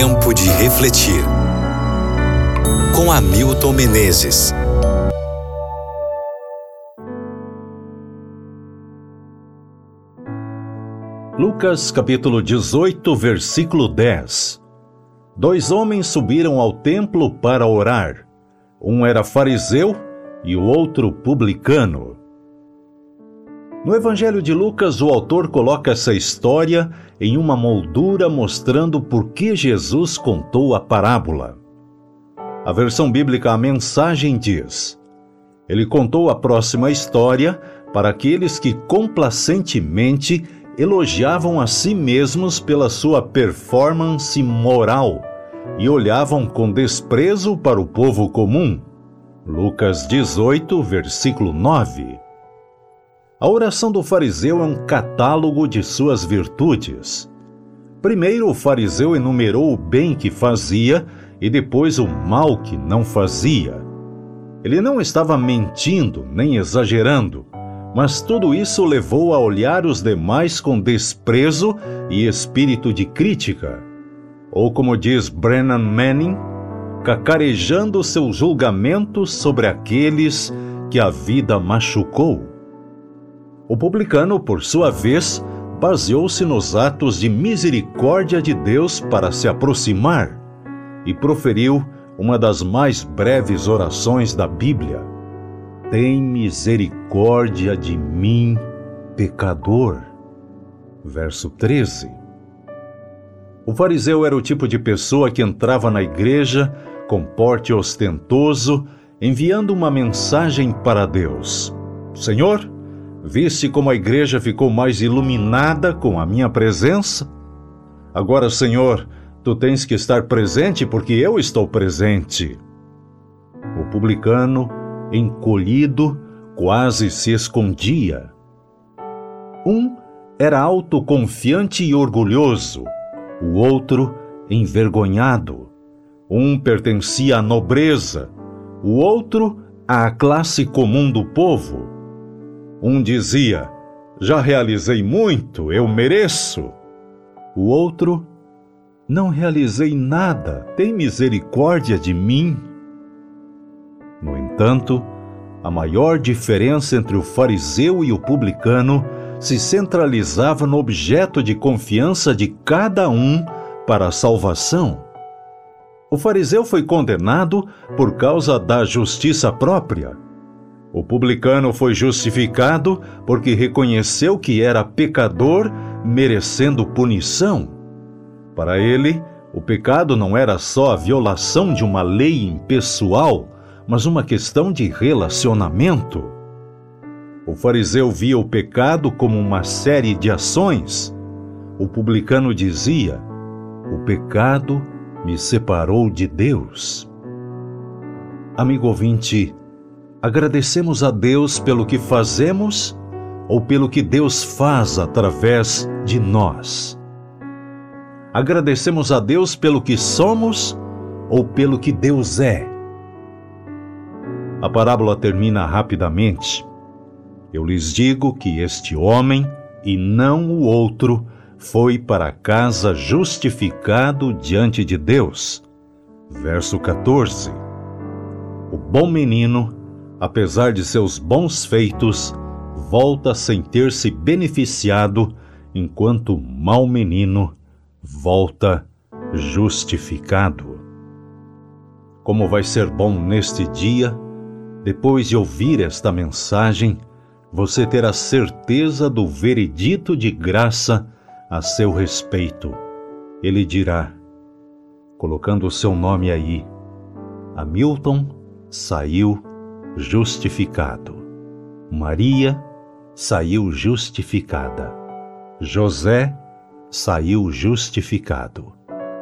Tempo de refletir. Com Hamilton Menezes. Lucas capítulo 18, versículo 10. Dois homens subiram ao templo para orar. Um era fariseu e o outro publicano. No Evangelho de Lucas, o autor coloca essa história em uma moldura mostrando por que Jesus contou a parábola. A versão bíblica, a mensagem diz: Ele contou a próxima história para aqueles que complacentemente elogiavam a si mesmos pela sua performance moral e olhavam com desprezo para o povo comum. Lucas 18, versículo 9. A oração do fariseu é um catálogo de suas virtudes. Primeiro, o fariseu enumerou o bem que fazia e depois o mal que não fazia. Ele não estava mentindo nem exagerando, mas tudo isso levou a olhar os demais com desprezo e espírito de crítica. Ou, como diz Brennan Manning, cacarejando seu julgamento sobre aqueles que a vida machucou. O publicano, por sua vez, baseou-se nos atos de misericórdia de Deus para se aproximar e proferiu uma das mais breves orações da Bíblia: Tem misericórdia de mim, pecador. Verso 13. O fariseu era o tipo de pessoa que entrava na igreja com porte ostentoso, enviando uma mensagem para Deus: Senhor, Viste como a igreja ficou mais iluminada com a minha presença? Agora, Senhor, tu tens que estar presente porque eu estou presente. O publicano, encolhido, quase se escondia. Um era autoconfiante e orgulhoso, o outro envergonhado. Um pertencia à nobreza, o outro à classe comum do povo. Um dizia: Já realizei muito, eu mereço. O outro: Não realizei nada, tem misericórdia de mim. No entanto, a maior diferença entre o fariseu e o publicano se centralizava no objeto de confiança de cada um para a salvação. O fariseu foi condenado por causa da justiça própria o publicano foi justificado porque reconheceu que era pecador, merecendo punição. Para ele, o pecado não era só a violação de uma lei impessoal, mas uma questão de relacionamento. O fariseu via o pecado como uma série de ações. O publicano dizia: O pecado me separou de Deus. Amigo ouvinte, agradecemos a Deus pelo que fazemos ou pelo que Deus faz através de nós? Agradecemos a Deus pelo que somos ou pelo que Deus é? A parábola termina rapidamente. Eu lhes digo que este homem, e não o outro, foi para casa justificado diante de Deus. Verso 14. O bom menino apesar de seus bons feitos, volta sem ter se beneficiado, enquanto o mau menino volta justificado. Como vai ser bom neste dia, depois de ouvir esta mensagem, você ter a certeza do veredito de graça a seu respeito. Ele dirá, colocando o seu nome aí, Hamilton saiu justificado. Maria saiu justificada. José saiu justificado.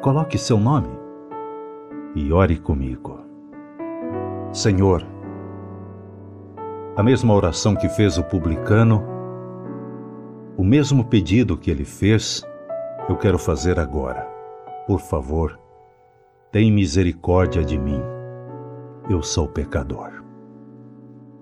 Coloque seu nome e ore comigo. Senhor, a mesma oração que fez o publicano, o mesmo pedido que ele fez, eu quero fazer agora. Por favor, tem misericórdia de mim. Eu sou pecador.